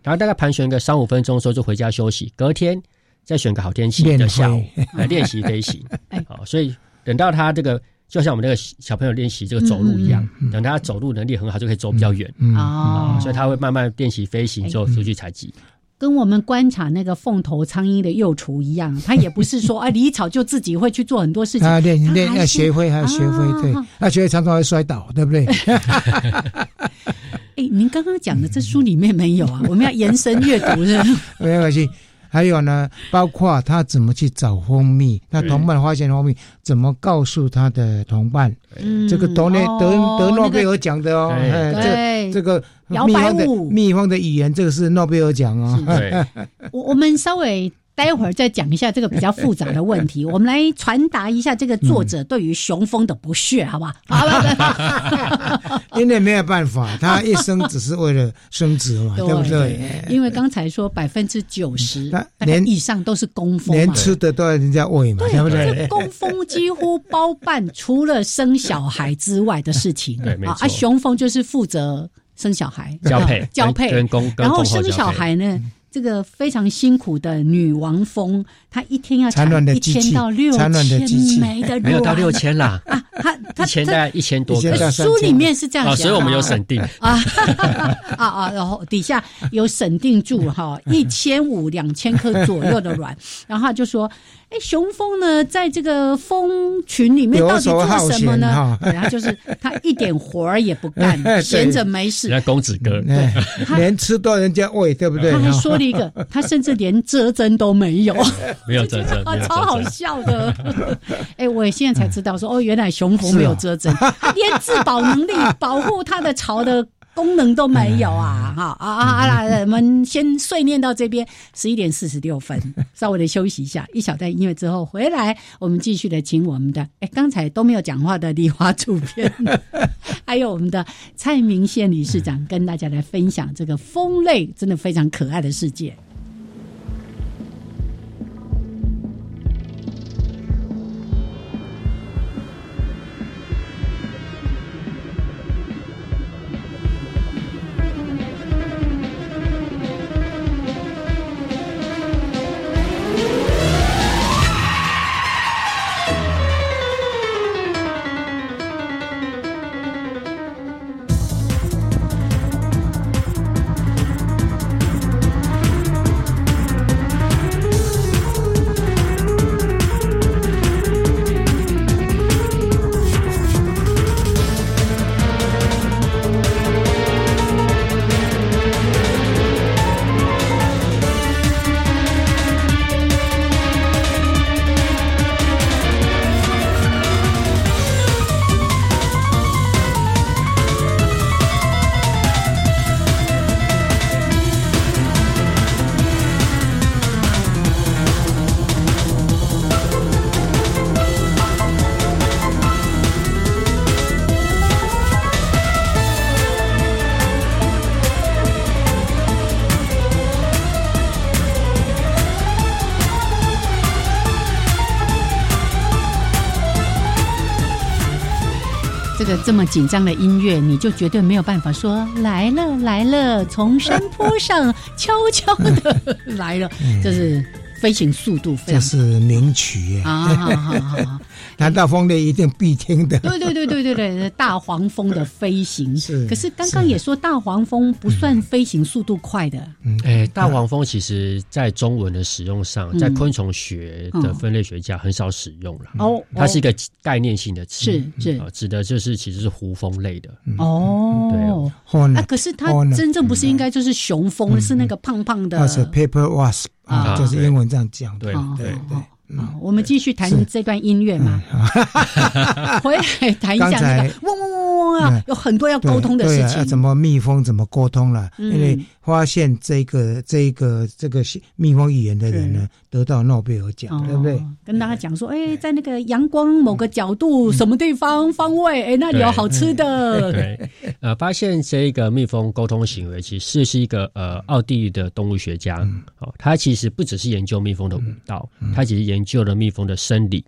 然后大概盘旋个三五分钟的时候就回家休息，隔天再选个好天气的下午来练习飞行。好，所以等到他这个。就像我们那个小朋友练习这个走路一样，等他走路能力很好，就可以走比较远。啊，所以他会慢慢练习飞行，之后出去采集。跟我们观察那个凤头苍蝇的幼雏一样，它也不是说 啊离草就自己会去做很多事情。啊练练要学会，还要学会，对，要学会常常会摔倒，对不对？哎，您刚刚讲的这书里面没有啊？我们要延伸阅读是。没关系。还有呢，包括他怎么去找蜂蜜，他同伴发现蜂蜜，怎么告诉他的同伴？这个得得得诺贝尔奖的哦，这这个蜜蜂的蜜蜂的语言，这个是诺贝尔奖哦。我我们稍微。待会儿再讲一下这个比较复杂的问题，我们来传达一下这个作者对于雄蜂的不屑，好不好？因为没有办法，他一生只是为了生殖嘛，对不对？因为刚才说百分之九十连以上都是工蜂，连吃的都要人家喂嘛，对不对？工蜂几乎包办除了生小孩之外的事情，对，没错。啊，雄蜂就是负责生小孩、交配、交配，然后生小孩呢。这个非常辛苦的女王蜂，她一天要产一千到六千枚的没有到六千啦。啊，她她一千大概一千多个，书里面是这样写，所以我们有审定。啊啊啊，然后底下有审定住哈，一千五两千颗左右的卵，然后就说。哎，雄蜂呢，在这个蜂群里面到底做什么呢？然后就是他一点活儿也不干，闲着没事。那公子哥，对，连吃都人家喂，对不对？他还说了一个，他甚至连遮针都没有，没有遮针，超好笑的。哎，我现在才知道说，哦，原来雄蜂没有遮针，连自保能力、保护它的巢的。功能都没有啊！哈啊啊啊！我们先碎念到这边，十一点四十六分，稍微的休息一下，一小段音乐之后回来，我们继续的请我们的哎，刚才都没有讲话的梨花主编，还有我们的蔡明宪理事长，跟大家来分享这个蜂类真的非常可爱的世界。这个这么紧张的音乐，你就绝对没有办法说来了来了，从山坡上悄悄的 来了，这是飞行速度，这是名曲啊！好好好。难道风类一定必听的？对对对对对对，大黄蜂的飞行 是。可是刚刚也说大黄蜂不算飞行速度快的。嗯，哎，大黄蜂其实在中文的使用上，在昆虫学的分类学家很少使用了。哦，它是一个概念性的词，是是，指的就是其实是胡蜂类的。哦，对。啊，可是它真正不是应该就是雄蜂，是那个胖胖的。是 paper wasp 啊，就是英文这样讲。对对对。啊，我们继续谈这段音乐嘛。回来谈一下那个嗡嗡嗡嗡啊，有很多要沟通的事情。怎么蜜蜂怎么沟通了？因为发现这个这个这个蜜蜂语言的人呢，得到诺贝尔奖，对不对？跟大家讲说，哎，在那个阳光某个角度、什么地方方位，哎，那里有好吃的。对，呃，发现这个蜜蜂沟通行为，其实是一个呃奥地利的动物学家，哦，他其实不只是研究蜜蜂的舞蹈，他其实研究了蜜蜂的生理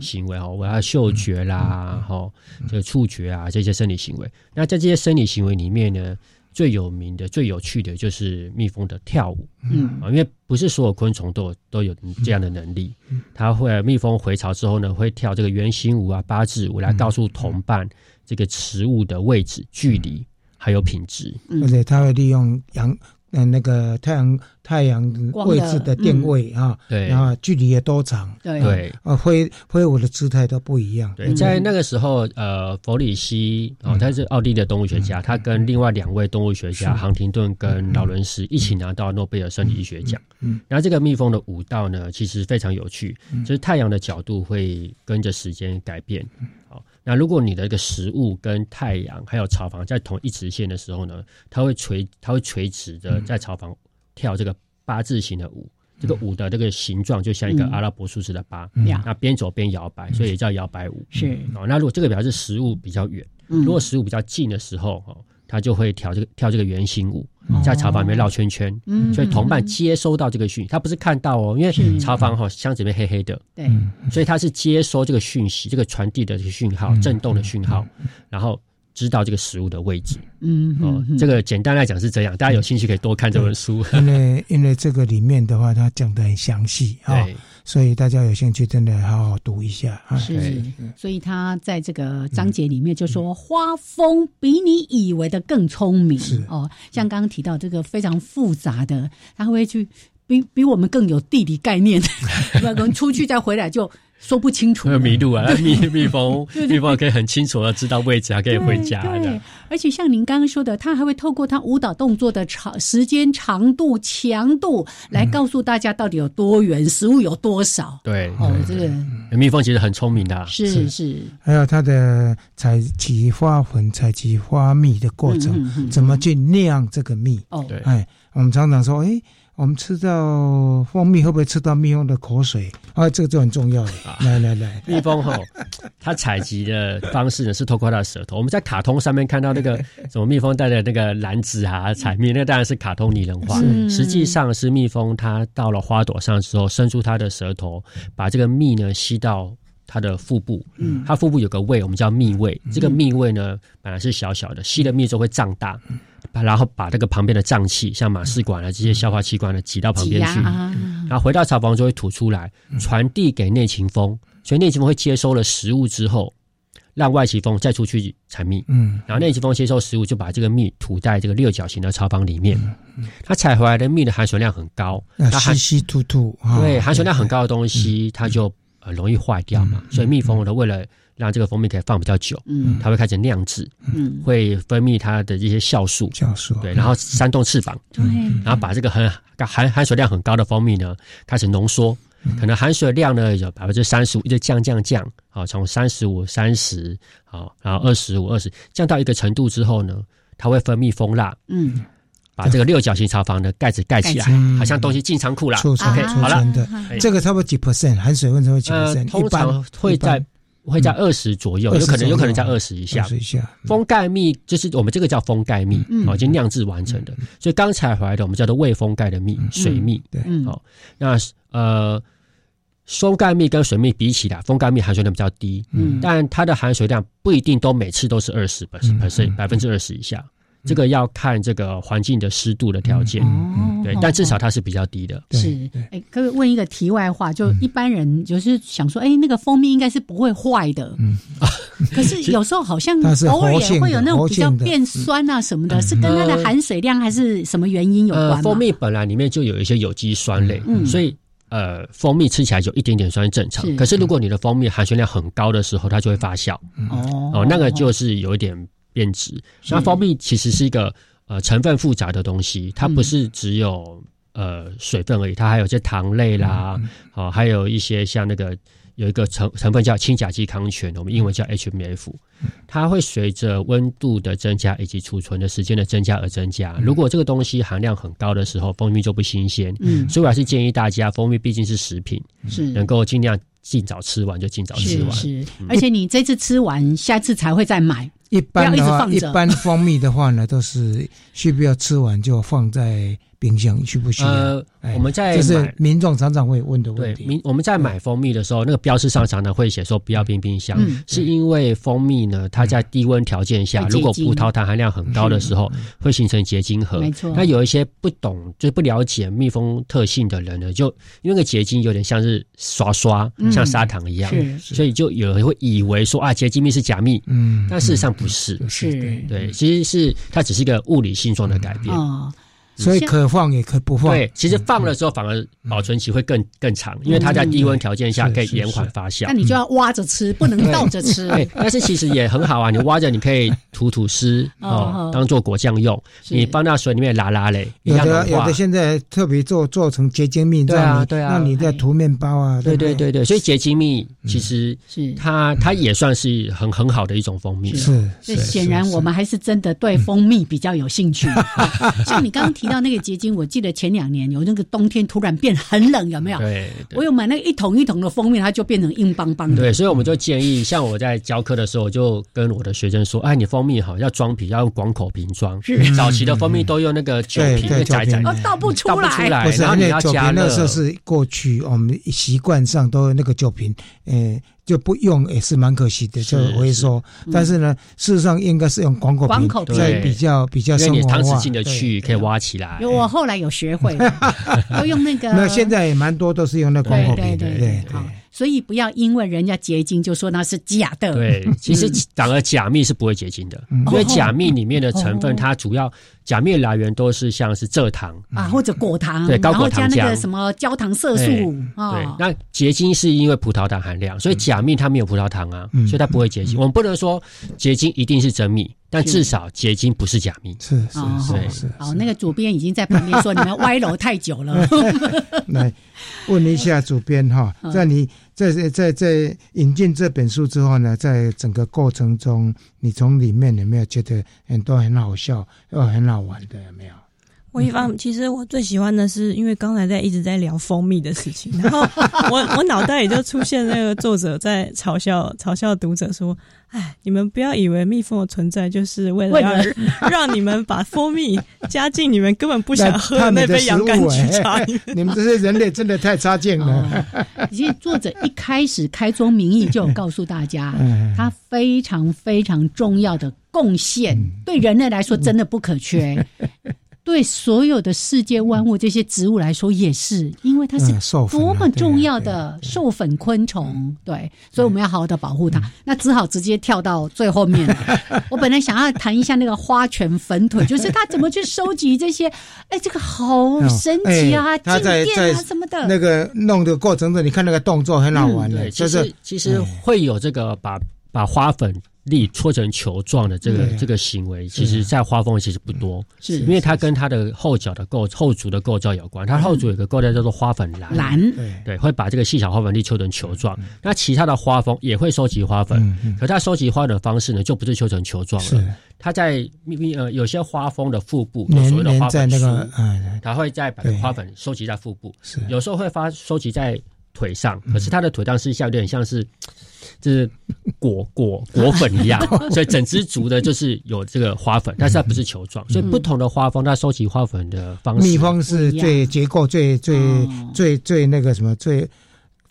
行为哦，我要嗅觉啦，哈，这个触觉啊，这些生理行为。那在这些生理行为里面呢，最有名的、最有趣的就是蜜蜂的跳舞，嗯。啊，因为不是所有昆虫都有都有这样的能力，它会蜜蜂回巢之后呢，会跳这个圆形舞啊、八字舞来告诉同伴这个食物的位置、距离还有品质，而且它会利用阳。嗯，那个太阳太阳位置的定位啊，对，然后距离也多长，对，啊，挥挥舞的姿态都不一样。对，在那个时候，呃，弗里希哦，他是奥地利的动物学家，他跟另外两位动物学家杭廷顿跟劳伦斯一起拿到诺贝尔生理医学奖。嗯，然后这个蜜蜂的舞蹈呢，其实非常有趣，就是太阳的角度会跟着时间改变。好。那如果你的一个食物跟太阳还有草房在同一直线的时候呢，它会垂它会垂直的在草房跳这个八字形的舞，这个舞的这个形状就像一个阿拉伯数字的八，那边走边摇摆，所以也叫摇摆舞。是。哦，那如果这个表示食物比较远，如果食物比较近的时候，哦。它就会跳这个跳这个圆形舞，在茶房里面绕圈圈，所以同伴接收到这个讯，他不是看到哦，因为茶房哈箱子里面黑黑的，对，所以他是接收这个讯息，这个传递的这个讯号，震动的讯号，然后知道这个食物的位置。嗯，哦，这个简单来讲是这样，大家有兴趣可以多看这本书，因为因为这个里面的话，他讲的很详细啊。所以大家有兴趣，真的好好读一下啊！是，所以他在这个章节里面就说，花蜂比你以为的更聪明。是哦，像刚刚提到这个非常复杂的，他会去比比我们更有地理概念，可能出去再回来就。说不清楚，迷路啊！蜜蜜蜂，蜜蜂 可以很清楚的知道位置，还可以回家的。而且像您刚刚说的，它还会透过它舞蹈动作的长时间、长度、强度，来告诉大家到底有多远，食物有多少。对，哦，这个蜜蜂其实很聪明的，是是。还有它的采集花粉、采集花蜜的过程，怎么去酿这个蜜？哦，对，哎，我们常常说，哎。我们吃到蜂蜜会不会吃到蜜蜂的口水？啊，这个就很重要了。来来来，蜜蜂吼，它采集的方式呢是透过它的舌头。我们在卡通上面看到那个 什么蜜蜂带的那个篮子啊，采蜜，那当然是卡通拟人化。实际上是蜜蜂它到了花朵上之后，伸出它的舌头，把这个蜜呢吸到它的腹部。嗯，它腹部有个胃，我们叫蜜胃。这个蜜胃呢本来是小小的，吸了蜜之后会胀大。然后把这个旁边的脏器，像马氏管啊这些消化器官呢挤到旁边去，然后回到巢房就会吐出来，传递给内勤蜂，所以内勤蜂会接收了食物之后，让外勤蜂再出去采蜜。嗯，然后内勤蜂接收食物，就把这个蜜吐在这个六角形的巢房里面。它采回来的蜜的含水量很高，它稀稀突突，对含水量很高的东西，它就呃容易坏掉嘛。所以蜜蜂呢为了让这个蜂蜜可以放比较久，嗯，它会开始酿制，嗯，会分泌它的一些酵素，酵素，对，然后扇动翅膀，对，然后把这个很含含水量很高的蜂蜜呢，开始浓缩，可能含水量呢有百分之三十五，一直降降降，好，从三十五、三十，好，然后二十五、二十，降到一个程度之后呢，它会分泌蜂蜡，嗯，把这个六角形巢房的盖子盖起来，好像东西进仓库了，OK，好了，这个差不多几 percent 含水温差不多几 percent，通常会在。会在二十左右，有可能有可能在二十以下。封盖蜜就是我们这个叫封盖蜜，哦，已经酿制完成的。所以刚采回来的我们叫做未封盖的蜜，水蜜。对，好，那呃，松盖蜜跟水蜜比起来，封盖蜜含水量比较低，嗯，但它的含水量不一定都每次都是二十 percent，百分之二十以下。这个要看这个环境的湿度的条件，对，但至少它是比较低的。是，哎，可以问一个题外话，就一般人就是想说，哎，那个蜂蜜应该是不会坏的，嗯，可是有时候好像 偶尔也会有那种比较变酸啊什么的，是跟它的含水量还是什么原因有关蜂蜜本来里面就有一些有机酸类，所以呃，蜂蜜吃起来有一点点酸正常。可是如果你的蜂蜜含水量很高的时候，它就会发酵，哦，哦，那个就是有一点。变质，那蜂蜜其实是一个呃成分复杂的东西，它不是只有呃水分而已，它还有些糖类啦，好，还有一些像那个有一个成成分叫氢甲基康醛，我们英文叫 HMF，它会随着温度的增加以及储存的时间的增加而增加。如果这个东西含量很高的时候，蜂蜜就不新鲜。嗯，所以我还是建议大家，蜂蜜毕竟是食品，是。能够尽量尽早吃完就尽早吃完。是，而且你这次吃完，下次才会再买。一般的话，一般蜂蜜的话呢，都是需不要吃完就放在。冰箱需不需要？呃，我们在就是民众常常会问的问题。民我们在买蜂蜜的时候，那个标识上常常会写说不要冰冰箱，是因为蜂蜜呢，它在低温条件下，如果葡萄糖含量很高的时候，会形成结晶核。没错。那有一些不懂就不了解蜜蜂特性的人呢，就因为那个结晶有点像是刷刷，像砂糖一样，所以就有人会以为说啊，结晶蜜是假蜜。嗯。但事实上不是。是。对，其实是它只是一个物理性状的改变。所以可放也可不放。对，其实放的时候反而保存期会更更长，因为它在低温条件下可以延缓发酵。那你就要挖着吃，不能倒着吃。对，但是其实也很好啊，你挖着你可以吐吐丝哦，当做果酱用。你放到水里面拉拉嘞，有的有的现在特别做做成结晶蜜，对啊对啊，那你在涂面包啊。对对对对，所以结晶蜜其实是它它也算是很很好的一种蜂蜜。是，所以显然我们还是真的对蜂蜜比较有兴趣。像你刚刚提到那个结晶，我记得前两年有那个冬天突然变很冷，有没有？对，我有买那一桶一桶的蜂蜜，它就变成硬邦邦的。对，所以我们就建议，像我在教课的时候，我就跟我的学生说：“哎，你蜂蜜好要装瓶，要用广口瓶装。是，早期的蜂蜜都用那个酒瓶，窄窄，倒不出来。然后你要加那时候是过去我们习惯上都那个酒瓶，呃。就不用也是蛮可惜的，就回收。但是呢，事实上应该是用广口瓶，在比较比较生活化。汤匙进得去，可以挖起来。我后来有学会，都用那个。那现在也蛮多都是用那广口瓶的，对对。所以不要因为人家结晶就说那是假的。对，其实 反而假蜜是不会结晶的，因为假蜜里面的成分，它主要假蜜来源都是像是蔗糖啊或者果糖，对，高果糖加那个什么焦糖色素。对，那结晶是因为葡萄糖含量，所以假蜜它没有葡萄糖啊，所以它不会结晶。我们不能说结晶一定是真蜜。但至少结晶不是假蜜，是是是是。好，那个主编已经在旁边说你们歪楼太久了。来问一下主编哈，在你在在在引进这本书之后呢，在整个过程中，你从里面有没有觉得很多很好笑又很好玩的？有没有？我一方其实我最喜欢的是，因为刚才在一直在聊蜂蜜的事情，然后我 我脑袋里就出现那个作者在嘲笑嘲笑读者说：“哎，你们不要以为蜜蜂的存在就是为了让 让你们把蜂蜜加进你们根本不想喝的那杯洋甘菊茶。你们这些人类真的太差劲了。”其实作者一开始开宗明义就有告诉大家，他非常非常重要的贡献，对人类来说真的不可缺。对所有的世界万物，这些植物来说也是，因为它是多么重要的授粉昆虫，对，所以我们要好好的保护它。那只好直接跳到最后面。我本来想要谈一下那个花拳粉腿，就是他怎么去收集这些，哎，这个好神奇啊，静电啊什么的。那个弄的过程中，你看那个动作很好玩的，就是其实会有这个把把花粉。力搓成球状的这个这个行为，其实在花蜂其实不多，是因为它跟它的后脚的构后足的构造有关。它后足有个构造叫做花粉篮，篮对，会把这个细小花粉粒搓成球状。那其他的花蜂也会收集花粉，可它收集花粉的方式呢，就不是搓成球状了。它在密密呃，有些花蜂的腹部，所谓的花粉书，它会在把花粉收集在腹部，有时候会发收集在腿上，可是它的腿上是像有点像是。就是果果果粉一样，所以整只足的就是有这个花粉，但是它不是球状，所以不同的花蜂它收集花粉的方式，蜜蜂是最结构最最最最那个什么最。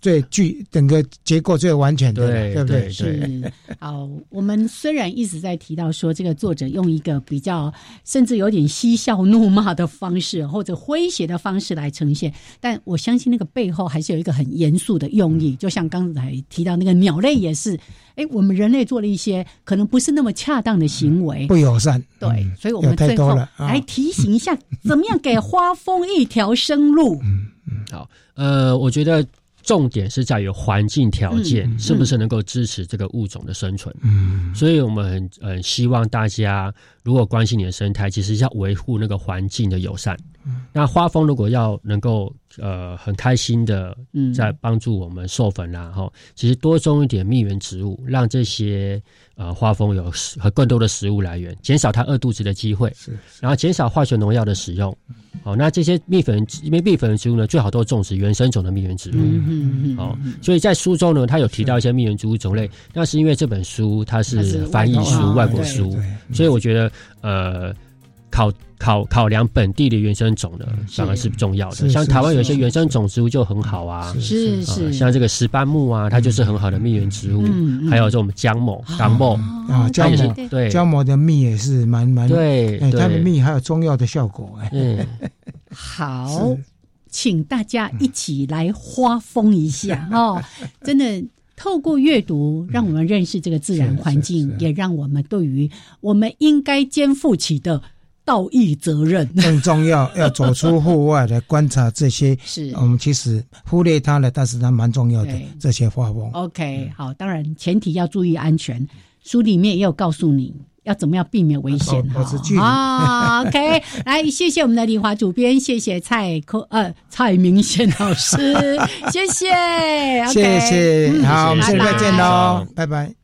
最具整个结构最完全的，对不对？是好。我们虽然一直在提到说，这个作者用一个比较甚至有点嬉笑怒骂的方式，或者诙谐的方式来呈现，但我相信那个背后还是有一个很严肃的用意。就像刚才提到那个鸟类也是，哎，我们人类做了一些可能不是那么恰当的行为，不友善。对，所以我们最后来提醒一下，怎么样给花蜂一条生路？嗯嗯，好，呃，我觉得。重点是在于环境条件是不是能够支持这个物种的生存。嗯，所以我们很很希望大家如果关心你的生态，其实要维护那个环境的友善。嗯，那花蜂如果要能够呃很开心的在帮助我们授粉啦，哈，其实多种一点蜜源植物，让这些呃花蜂有和更多的食物来源，减少它饿肚子的机会，是，然后减少化学农药的使用。好，那这些蜜粉因为蜜粉植物呢，最好都种植原生种的蜜源植物。嗯嗯嗯。好，所以在书中呢，他有提到一些蜜源植物种类，那是因为这本书它是翻译书、外国书，所以我觉得呃。考考考量本地的原生种的反而是重要的，像台湾有些原生种植物就很好啊，是是，像这个石斑木啊，它就是很好的蜜源植物，还有这种姜母、港木啊，姜母对。姜母的蜜也是蛮蛮对，它的蜜还有中药的效果哎。好，请大家一起来花风一下哦，真的透过阅读，让我们认识这个自然环境，也让我们对于我们应该肩负起的。道义责任 更重要，要走出户外来观察这些。是我们其实忽略它了，但是它蛮重要的。这些花风。OK，好，当然前提要注意安全。书里面也有告诉你要怎么样避免危险哈。OK，来，谢谢我们的李华主编，谢谢蔡科呃蔡明宪老师，谢谢，谢谢，好，我们下次再见喽，拜拜。